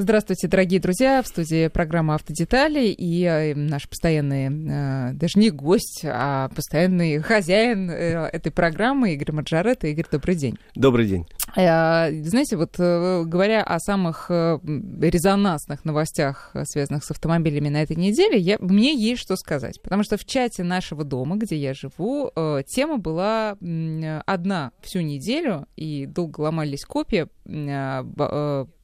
Здравствуйте, дорогие друзья. В студии программа «Автодетали» и э, наш постоянный, э, даже не гость, а постоянный хозяин э, этой программы Игорь Маджарет. Игорь, добрый день. Добрый день. Знаете, вот говоря о самых резонансных новостях, связанных с автомобилями на этой неделе, я, мне есть что сказать. Потому что в чате нашего дома, где я живу, тема была одна всю неделю, и долго ломались копии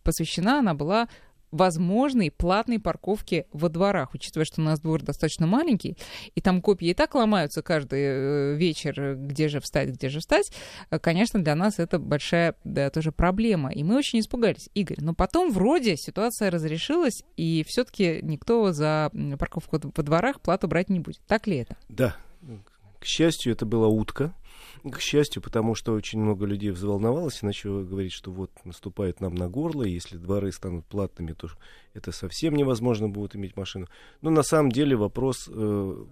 посвящена она была возможной платной парковке во дворах, учитывая, что у нас двор достаточно маленький, и там копии и так ломаются каждый э, вечер, где же встать, где же встать, э, конечно, для нас это большая да, тоже проблема. И мы очень испугались, Игорь. Но потом вроде ситуация разрешилась, и все-таки никто за парковку во дворах плату брать не будет. Так ли это? Да. К счастью, это была утка к счастью, потому что очень много людей взволновалось и начало говорить, что вот наступает нам на горло, и если дворы станут платными, то это совсем невозможно будет иметь машину. Но на самом деле вопрос э,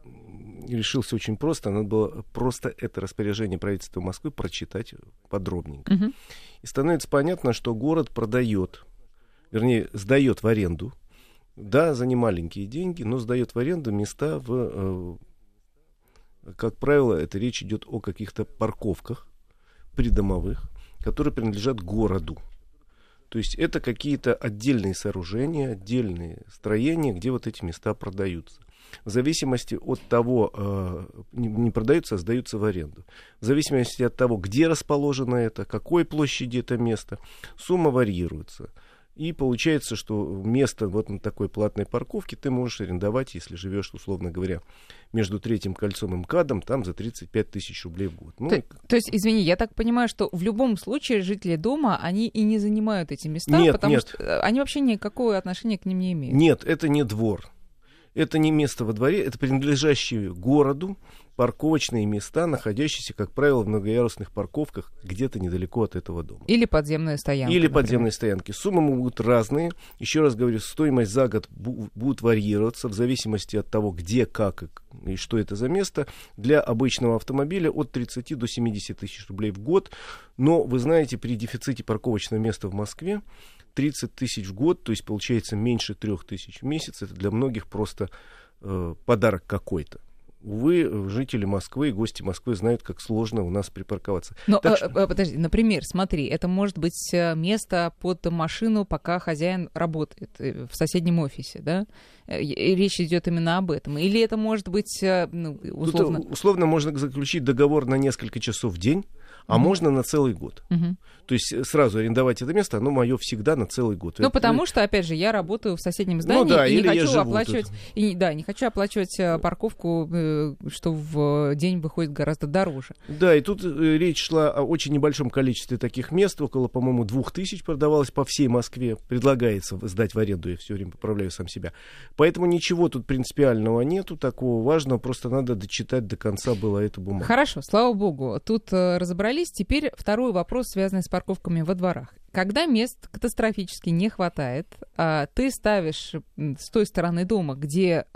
решился очень просто. Надо было просто это распоряжение правительства Москвы прочитать подробненько. Угу. И становится понятно, что город продает, вернее, сдает в аренду, да, за немаленькие деньги, но сдает в аренду места в э, как правило, это речь идет о каких-то парковках придомовых, которые принадлежат городу. То есть это какие-то отдельные сооружения, отдельные строения, где вот эти места продаются. В зависимости от того, э, не, продаются, а сдаются в аренду. В зависимости от того, где расположено это, какой площади это место, сумма варьируется. И получается, что место вот на такой платной парковке ты можешь арендовать, если живешь, условно говоря, между третьим кольцом и МКАДом, там за 35 тысяч рублей в год. Ну, то, то есть, извини, я так понимаю, что в любом случае жители дома, они и не занимают эти места, нет, потому нет. что э, они вообще никакого отношения к ним не имеют. Нет, это не двор. Это не место во дворе, это принадлежащие городу парковочные места, находящиеся, как правило, в многоярусных парковках где-то недалеко от этого дома. Или подземные стоянки. Или например. подземные стоянки. Суммы могут разные. Еще раз говорю, стоимость за год бу- будет варьироваться в зависимости от того, где, как и что это за место. Для обычного автомобиля от 30 до 70 тысяч рублей в год. Но, вы знаете, при дефиците парковочного места в Москве 30 тысяч в год, то есть получается меньше 3 тысяч в месяц, это для многих просто э, подарок какой-то. Увы, жители Москвы и гости Москвы знают, как сложно у нас припарковаться. Но, так, э, э, подожди, например, смотри, это может быть э, место под машину, пока хозяин работает в соседнем офисе, да? И речь идет именно об этом. Или это может быть, ну, условно... Тут, условно можно заключить договор на несколько часов в день, а угу. можно на целый год. Угу. То есть э, сразу арендовать это место, оно мое всегда на целый год. Ну, потому что, опять же, я работаю в соседнем ну здании ну, да, и не хочу оплачивать, и, да, не хочу оплачивать э, парковку, э, что в день выходит гораздо дороже. Да, и тут речь шла о очень небольшом количестве таких мест, около, по-моему, двух тысяч продавалось по всей Москве. Предлагается сдать в аренду, я все время поправляю сам себя. Поэтому ничего тут принципиального нету, такого важного, просто надо дочитать до конца было эту бумагу. Хорошо, слава богу, тут разобрались разобрались. Теперь второй вопрос, связанный с парковками во дворах. Когда мест катастрофически не хватает, а ты ставишь с той стороны дома, где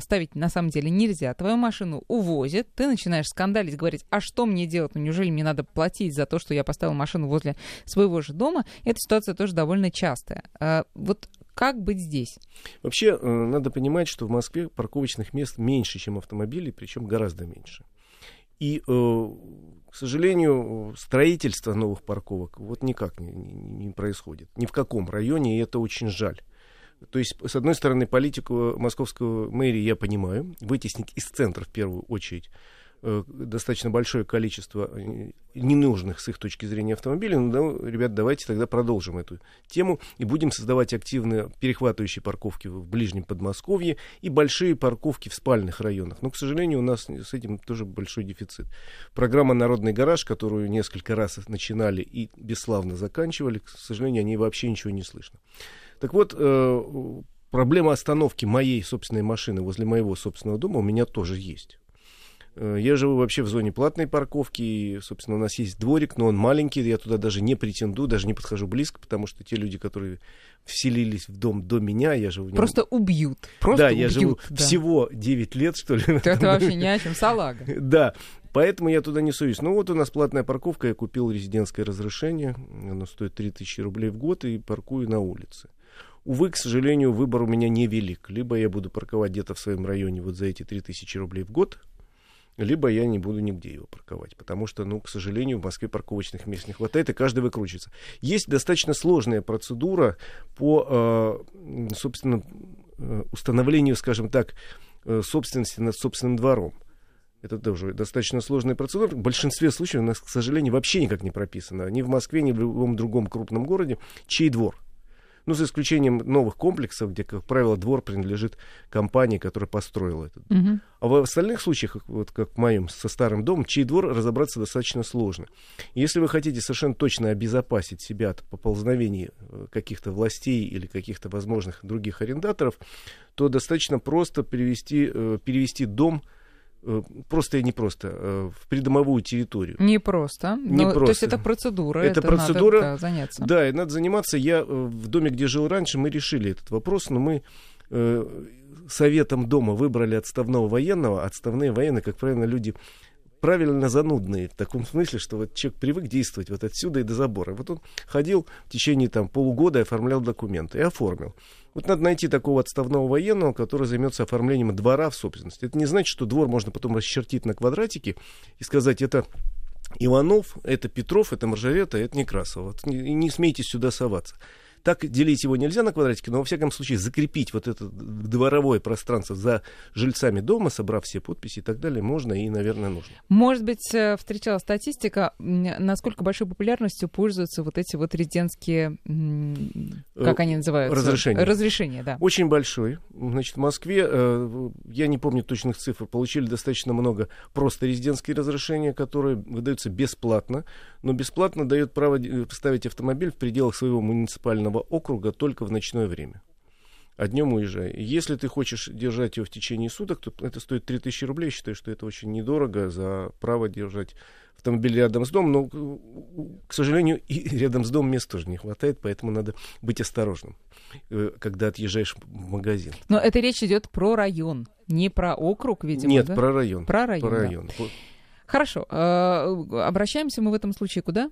ставить на самом деле нельзя, твою машину увозят, ты начинаешь скандалить, говорить, а что мне делать, ну неужели мне надо платить за то, что я поставил машину возле своего же дома? Эта ситуация тоже довольно частая. А вот как быть здесь? Вообще, э, надо понимать, что в Москве парковочных мест меньше, чем автомобилей, причем гораздо меньше. И, э, к сожалению, строительство новых парковок вот никак не, не, не происходит. Ни в каком районе, и это очень жаль. То есть, с одной стороны, политику московского мэрии я понимаю, вытеснить из центра в первую очередь достаточно большое количество э, ненужных с их точки зрения автомобилей. Ну, да, ребят, давайте тогда продолжим эту тему и будем создавать активные перехватывающие парковки в ближнем Подмосковье и большие парковки в спальных районах. Но, к сожалению, у нас с этим тоже большой дефицит. Программа «Народный гараж», которую несколько раз начинали и бесславно заканчивали, к сожалению, о ней вообще ничего не слышно. Так вот, э, проблема остановки моей собственной машины возле моего собственного дома у меня тоже есть. Э, я живу вообще в зоне платной парковки, и, собственно, у нас есть дворик, но он маленький, я туда даже не претендую, даже не подхожу близко, потому что те люди, которые вселились в дом до меня, я живу... Просто убьют. Просто да, убьют, я живу да. всего 9 лет, что ли. Это, это вообще ни о чем, салага. Да, поэтому я туда не суюсь. Ну вот у нас платная парковка, я купил резидентское разрешение, оно стоит 3000 рублей в год, и паркую на улице. Увы, к сожалению, выбор у меня невелик. Либо я буду парковать где-то в своем районе вот за эти 3000 рублей в год, либо я не буду нигде его парковать, потому что, ну, к сожалению, в Москве парковочных мест не хватает, и каждый выкручивается. Есть достаточно сложная процедура по, э, собственно, э, установлению, скажем так, э, собственности над собственным двором. Это тоже достаточно сложная процедура. В большинстве случаев у нас, к сожалению, вообще никак не прописано. Ни в Москве, ни в любом другом крупном городе, чей двор. Ну, за исключением новых комплексов, где, как правило, двор принадлежит компании, которая построила этот. Мгм. А в остальных случаях, вот как в моем со старым домом, чей двор разобраться достаточно сложно. Если вы хотите совершенно точно обезопасить себя от поползновений э, каких-то властей или каких-то возможных других арендаторов, то достаточно просто перевести, э, перевести дом просто и не просто э, в придомовую территорию. Не просто. Не но, То есть просто. это процедура. Это надо, процедура. да, заняться. Да, и надо заниматься. Я э, в доме, где жил раньше, мы решили этот вопрос, но мы э, советом дома выбрали отставного военного. Отставные военные, как правило, люди правильно занудные, в таком смысле, что вот человек привык действовать вот отсюда и до забора. Вот он ходил в течение там полугода и оформлял документы, и оформил. Вот надо найти такого отставного военного, который займется оформлением двора в собственность. Это не значит, что двор можно потом расчертить на квадратики и сказать, это Иванов, это Петров, это Маржарета, это Некрасов. Вот не, не смейте сюда соваться. Так делить его нельзя на квадратики, но во всяком случае закрепить вот это дворовое пространство за жильцами дома, собрав все подписи и так далее, можно и, наверное, нужно. Может быть, э, встречалась статистика, насколько большой популярностью пользуются вот эти вот резидентские, как Э, они называются? разрешения. Разрешения, да. Очень большой. Значит, в Москве, э, я не помню точных цифр, получили достаточно много просто резидентские разрешения, которые выдаются бесплатно, но бесплатно дает право ставить автомобиль в пределах своего муниципального округа только в ночное время. А днем уезжай. Если ты хочешь держать его в течение суток, то это стоит 3000 рублей. Считаю, что это очень недорого за право держать автомобиль рядом с домом. Но, к сожалению, и рядом с домом мест тоже не хватает, поэтому надо быть осторожным, э, когда отъезжаешь в магазин. Но это речь идет про район, не про округ, видимо, Нет, да? про район. Про район, Про да. район. Вот. Хорошо. э, Обращаемся мы в этом случае куда?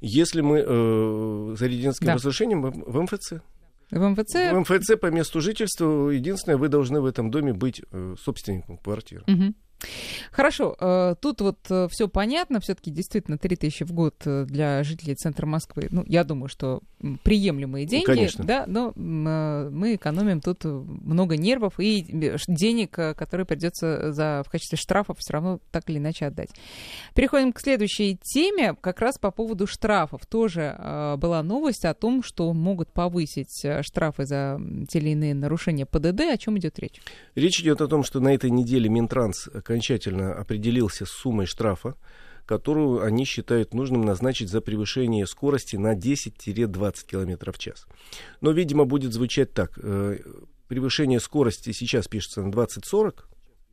Если мы э, за резидентским Да. разрешением в, МФЦ. В МВЦ? В МФЦ по месту жительства единственное, вы должны в этом доме быть э, собственником квартиры. Мгм. Хорошо, э, тут вот все понятно, все-таки действительно 3000 в год э, для жителей центра Москвы, ну, я думаю, что приемлемые деньги, конечно. да, но э, мы экономим тут э, много нервов и э, денег, э, которые придется за, в качестве штрафов все равно так или иначе отдать. Переходим к следующей теме, как раз по поводу штрафов. Тоже э, была новость о том, что могут повысить э, штрафы за те или иные нарушения ПДД. О чем идет речь? Речь идет о том, что на этой неделе Минтранс окончательно определился с суммой штрафа, которую они считают нужным назначить за превышение скорости на 10-20 км в час. Но, видимо, будет звучать так. э, Превышение скорости сейчас пишется на 20-40,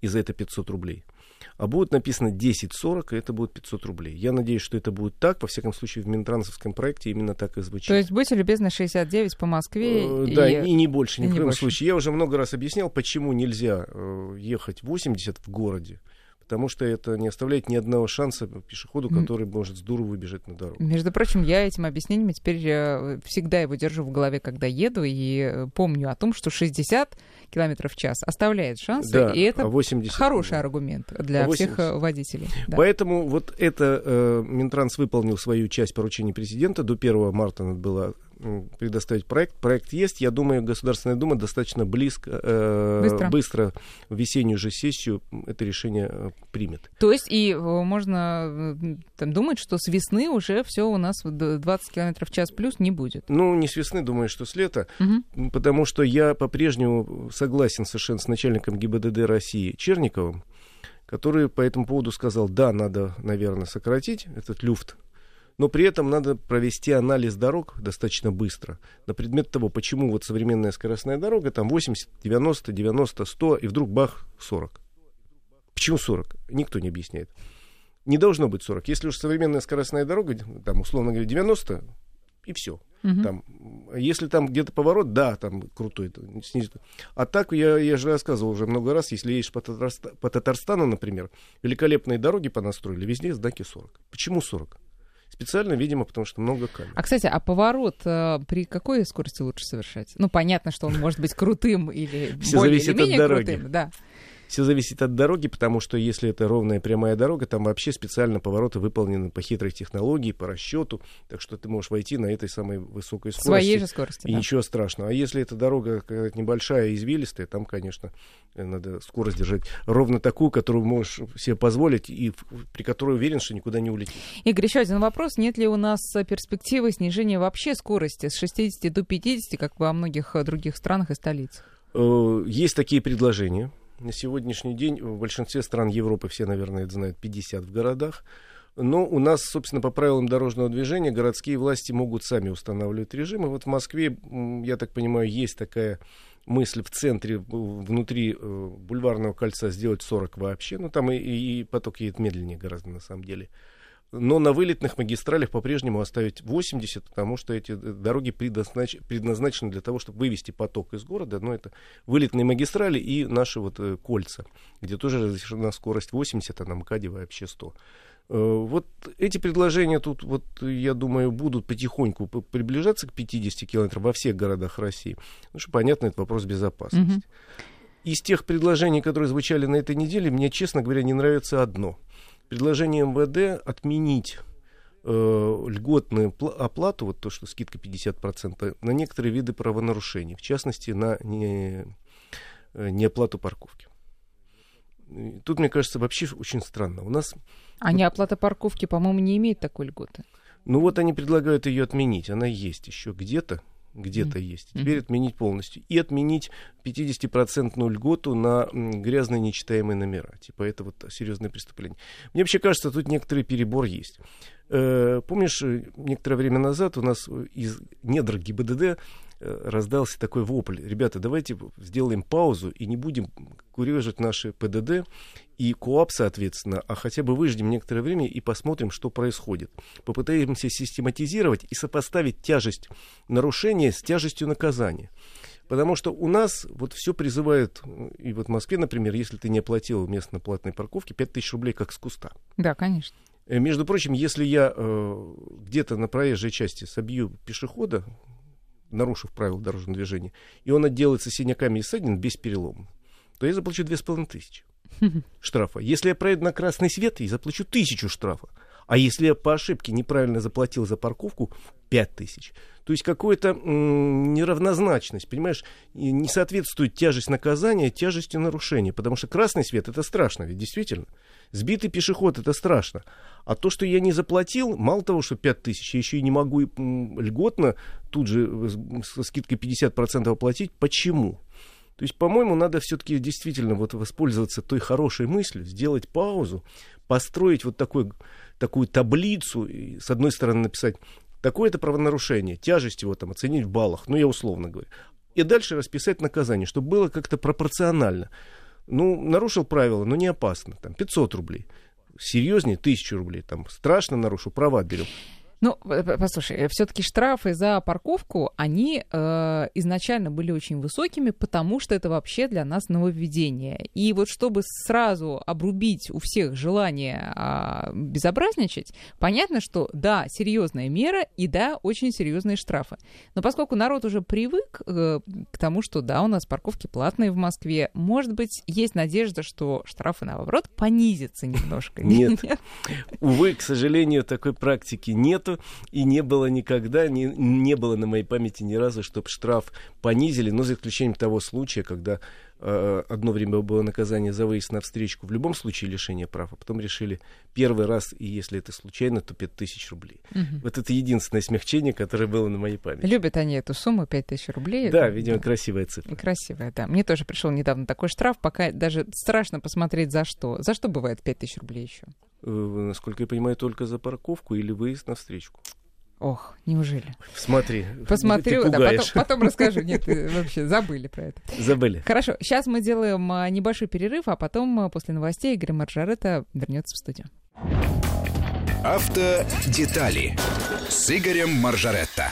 и за это 500 рублей. А будет написано 10-40, и это будет 500 рублей. Я надеюсь, что это будет так. Во всяком случае, в Минтрансовском проекте именно так и звучит. То есть, будьте любезны, 69 по Москве. Э, и- Да, и не больше, ни в коем больше. случае. Я уже много раз объяснял, почему нельзя э, ехать 80 в городе. Потому что это не оставляет ни одного шанса пешеходу, который может с дуру выбежать на дорогу. Между прочим, я этим объяснением теперь э, всегда его держу в голове, когда еду, и э, помню о том, что 60 километров в час оставляет шансы, Да, и это а 80 хороший аргумент для А 80. всех э, водителей. Да. Поэтому вот это э, Минтранс выполнил свою часть поручений президента. До 1 марта надо было предоставить проект. Проект есть. Я думаю, Государственная Дума достаточно близко, э, Быстро. в весеннюю же сессию это решение э, примет. То есть и э, можно э, там, думать, что с весны уже все у нас в д- 20 километров в час плюс не будет. Ну, не с весны, думаю, что с лета. М, Потому что я по-прежнему согласен совершенно с начальником ГИБДД России Черниковым, который по этому поводу сказал, да, надо, наверное, сократить этот люфт, но при этом надо провести анализ дорог достаточно быстро на предмет того, почему вот современная скоростная дорога там 80, 90, 90, 100 и вдруг бах 40. Почему 40? Никто не объясняет. Не должно быть 40. Если уж современная скоростная дорога, там, условно говоря, 90, и все. Мгм. Там, если там где-то поворот, да, там крутой, снизу. А так, я, я же рассказывал уже много раз, если едешь по, Татарста- по Татарстану, например, великолепные дороги понастроили, везде знаки 40. Почему 40? Специально, видимо, потому что много камер. А, кстати, а поворот э, при какой скорости лучше совершать? Ну, понятно, что он может быть крутым или Все более зависит или менее от дороги. крутым. Да. Все зависит от дороги, потому что если это ровная прямая дорога, там вообще специально повороты выполнены по хитрой технологии, по расчету, так что ты можешь войти на этой самой высокой скорости. Своей же скорости, И да. ничего страшного. А если эта дорога какая-то небольшая, извилистая, там, конечно, э, надо скорость держать ровно такую, которую можешь себе позволить, и при которой уверен, что никуда не улетит. Игорь, еще один вопрос. Нет ли у нас перспективы снижения вообще скорости с 60 до 50, как во многих других странах и столицах? Э, Есть такие предложения. На сегодняшний день в большинстве стран Европы, все, наверное, это знают, 50 в городах. Но у нас, собственно, по правилам дорожного движения городские власти могут сами устанавливать режимы. Вот в Москве, я так понимаю, есть такая мысль в центре, в- внутри э, бульварного кольца сделать 40 вообще. Ну, там и, и поток едет медленнее гораздо, на самом деле. Но на вылетных магистралях по-прежнему оставить 80, потому что эти э, дороги предназнач- предназначены для того, чтобы вывести поток из города. Но это вылетные магистрали и наши вот э, кольца, где тоже разрешена скорость 80, а на МКАДе вообще 100. Э, Вот эти предложения тут, вот, я думаю, будут потихоньку приближаться к 50 километрам во всех городах России. Потому что, понятно, это вопрос безопасности. Мгм. Из тех предложений, которые звучали на этой неделе, мне, честно говоря, не нравится одно. Предложение МВД отменить э, льготную пла- оплату, вот то, что скидка 50%, на некоторые виды правонарушений, в частности, на не, э, неоплату парковки. И Тут, мне кажется, вообще очень странно. У нас, А неоплата парковки, по-моему, не имеет такой льготы. ну вот они предлагают ее отменить. Она есть еще где-то, где-то Мгм. есть. Теперь отменить полностью. И отменить 50% льготу на грязные нечитаемые номера. Типа это вот серьезное преступление. Мне вообще кажется, тут некоторый перебор есть. Э, Помнишь, э, некоторое время назад у нас из недр ГИБДД раздался такой вопль. Ребята, давайте сделаем паузу и не будем курежить наши ПДД и КОАП, соответственно, а хотя бы выждем некоторое время и посмотрим, что происходит. Попытаемся систематизировать и сопоставить тяжесть нарушения с тяжестью наказания. Потому что у нас вот все призывают, и вот в Москве, например, если ты не оплатил местно платной парковки, 5000 рублей как с куста. Да, конечно. Э, Между прочим, если я э, где-то на проезжей части собью пешехода, нарушив правила дорожного движения, и он отделается синяками и ссадин без перелома, то я заплачу две с половиной тысячи штрафа. Если я проеду на красный свет, я заплачу тысячу штрафа. А если я по ошибке неправильно заплатил за парковку, пять тысяч. То есть какая-то м, неравнозначность, понимаешь, не соответствует тяжесть наказания тяжестью нарушения. Потому что красный свет это страшно, ведь действительно. Сбитый пешеход это страшно. А то, что я не заплатил, мало того, что 5 тысяч, я еще и не могу льготно тут же э, со скидкой 50% оплатить. Почему? То есть, по-моему, надо все-таки действительно вот воспользоваться той хорошей мыслью, сделать паузу, построить вот такой, такую таблицу, и, с одной стороны написать такое-то правонарушение, тяжесть его там оценить в баллах, ну я условно говорю, и дальше расписать наказание, чтобы было как-то пропорционально. Ну, нарушил правила, но не опасно, там 500 рублей. Серьезнее 1000 рублей, там страшно нарушил, права отберем. Ну, э, послушай, все-таки штрафы за парковку, они э, изначально были очень высокими, потому что это вообще для нас нововведение. И вот чтобы сразу обрубить у всех желание а, безобразничать, понятно, что да, серьезная мера и да, очень серьезные штрафы. Но поскольку народ уже привык э, к тому, что да, у нас парковки платные в Москве, может быть, есть надежда, что штрафы, наоборот, понизятся немножко. Нет. Увы, к сожалению, такой практики нету и не было никогда, не, не было на моей памяти ни разу, чтобы штраф понизили, но за исключением того случая, когда э, одно время было наказание за выезд на встречку, в любом случае лишение прав, а потом решили первый раз, и если это случайно, то 5000 рублей. Мгм. Вот это единственное смягчение, которое было на моей памяти. Любят они эту сумму, 5000 рублей. Да, видимо, красивая цифра. Красивая, да. Мне тоже пришел недавно такой штраф, пока даже страшно посмотреть, за что. За что бывает 5000 рублей еще? Э, насколько я понимаю, только за парковку или выезд на встречку. Ох, неужели? Смотри, Посмотрю, ты да, потом, потом расскажу. Нет, вы вообще забыли про это. Забыли. Хорошо, сейчас мы делаем а, небольшой перерыв, а потом а, после новостей Игорь Маржарета вернется в студию. Автодетали с Игорем Маржаретто.